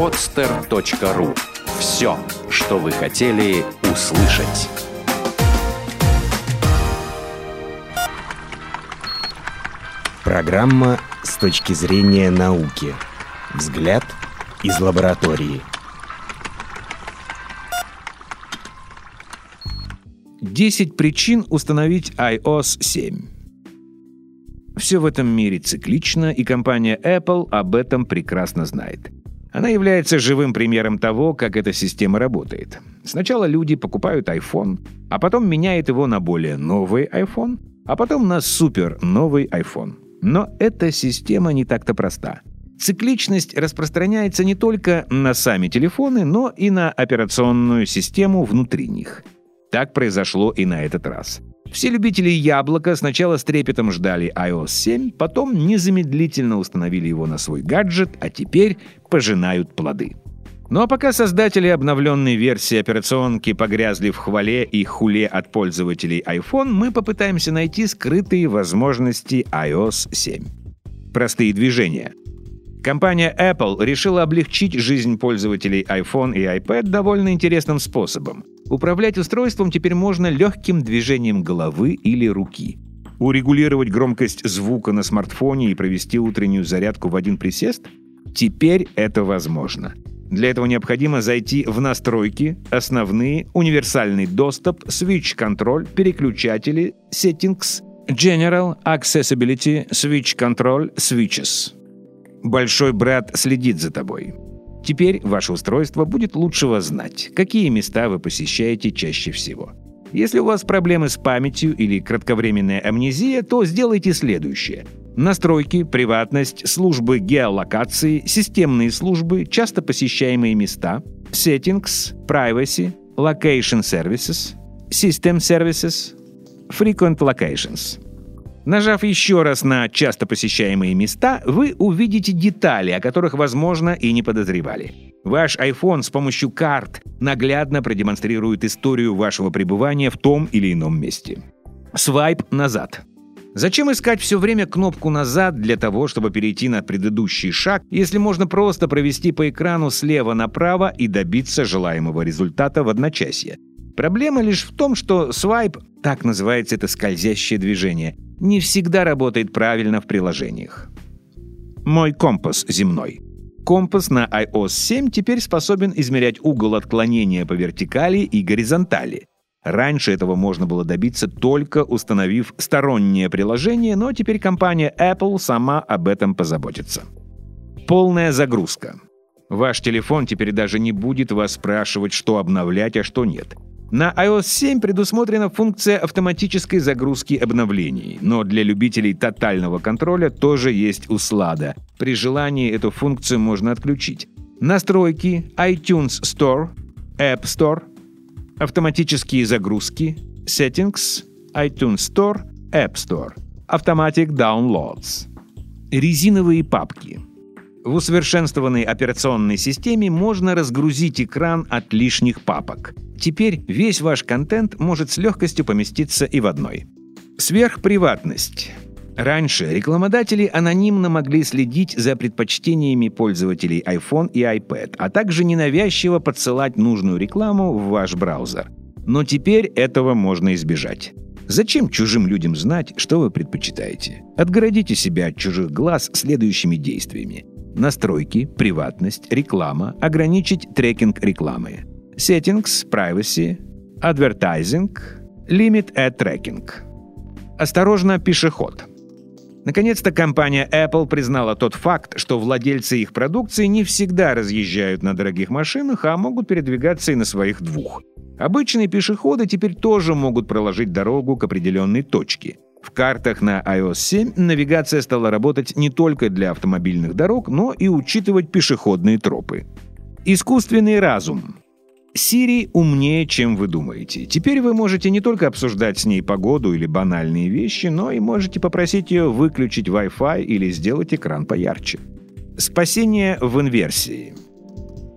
podster.ru Все, что вы хотели услышать. Программа с точки зрения науки. Взгляд из лаборатории. Десять причин установить iOS 7. Все в этом мире циклично, и компания Apple об этом прекрасно знает. Она является живым примером того, как эта система работает. Сначала люди покупают iPhone, а потом меняют его на более новый iPhone, а потом на супер новый iPhone. Но эта система не так-то проста. Цикличность распространяется не только на сами телефоны, но и на операционную систему внутри них. Так произошло и на этот раз. Все любители яблока сначала с трепетом ждали iOS 7, потом незамедлительно установили его на свой гаджет, а теперь пожинают плоды. Ну а пока создатели обновленной версии операционки погрязли в хвале и хуле от пользователей iPhone, мы попытаемся найти скрытые возможности iOS 7. Простые движения. Компания Apple решила облегчить жизнь пользователей iPhone и iPad довольно интересным способом. Управлять устройством теперь можно легким движением головы или руки. Урегулировать громкость звука на смартфоне и провести утреннюю зарядку в один присест? Теперь это возможно. Для этого необходимо зайти в настройки, основные, универсальный доступ, switch control, переключатели, settings, general, accessibility, switch control, switches. Большой брат следит за тобой. Теперь ваше устройство будет лучшего знать, какие места вы посещаете чаще всего. Если у вас проблемы с памятью или кратковременная амнезия, то сделайте следующее. Настройки, приватность, службы геолокации, системные службы, часто посещаемые места, settings, privacy, location services, system services, frequent locations – Нажав еще раз на часто посещаемые места, вы увидите детали, о которых, возможно, и не подозревали. Ваш iPhone с помощью карт наглядно продемонстрирует историю вашего пребывания в том или ином месте. Свайп назад. Зачем искать все время кнопку «назад» для того, чтобы перейти на предыдущий шаг, если можно просто провести по экрану слева направо и добиться желаемого результата в одночасье? Проблема лишь в том, что свайп, так называется это скользящее движение, не всегда работает правильно в приложениях. Мой компас земной. Компас на iOS 7 теперь способен измерять угол отклонения по вертикали и горизонтали. Раньше этого можно было добиться только установив стороннее приложение, но теперь компания Apple сама об этом позаботится. Полная загрузка. Ваш телефон теперь даже не будет вас спрашивать, что обновлять, а что нет. На iOS 7 предусмотрена функция автоматической загрузки обновлений, но для любителей тотального контроля тоже есть услада. При желании эту функцию можно отключить. Настройки, iTunes Store, App Store, автоматические загрузки, Settings, iTunes Store, App Store, Automatic Downloads. Резиновые папки – в усовершенствованной операционной системе можно разгрузить экран от лишних папок. Теперь весь ваш контент может с легкостью поместиться и в одной. Сверхприватность. Раньше рекламодатели анонимно могли следить за предпочтениями пользователей iPhone и iPad, а также ненавязчиво подсылать нужную рекламу в ваш браузер. Но теперь этого можно избежать. Зачем чужим людям знать, что вы предпочитаете? Отгородите себя от чужих глаз следующими действиями. Настройки, приватность, реклама, ограничить трекинг рекламы. Settings, privacy, advertising, limit ad tracking. Осторожно, пешеход. Наконец-то компания Apple признала тот факт, что владельцы их продукции не всегда разъезжают на дорогих машинах, а могут передвигаться и на своих двух. Обычные пешеходы теперь тоже могут проложить дорогу к определенной точке – в картах на iOS 7 навигация стала работать не только для автомобильных дорог, но и учитывать пешеходные тропы. Искусственный разум. Siri умнее, чем вы думаете. Теперь вы можете не только обсуждать с ней погоду или банальные вещи, но и можете попросить ее выключить Wi-Fi или сделать экран поярче. Спасение в инверсии.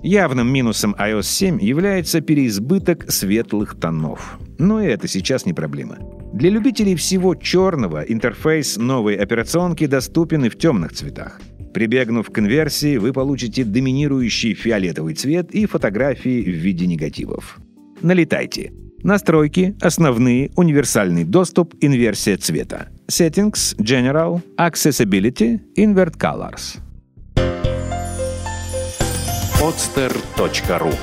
Явным минусом iOS 7 является переизбыток светлых тонов. Но и это сейчас не проблема. Для любителей всего черного интерфейс новой операционки доступен и в темных цветах. Прибегнув к конверсии, вы получите доминирующий фиолетовый цвет и фотографии в виде негативов. Налетайте. Настройки, основные, универсальный доступ, инверсия цвета. Settings, General, Accessibility, Invert Colors. podster.ru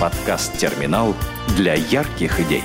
Подкаст-терминал для ярких идей.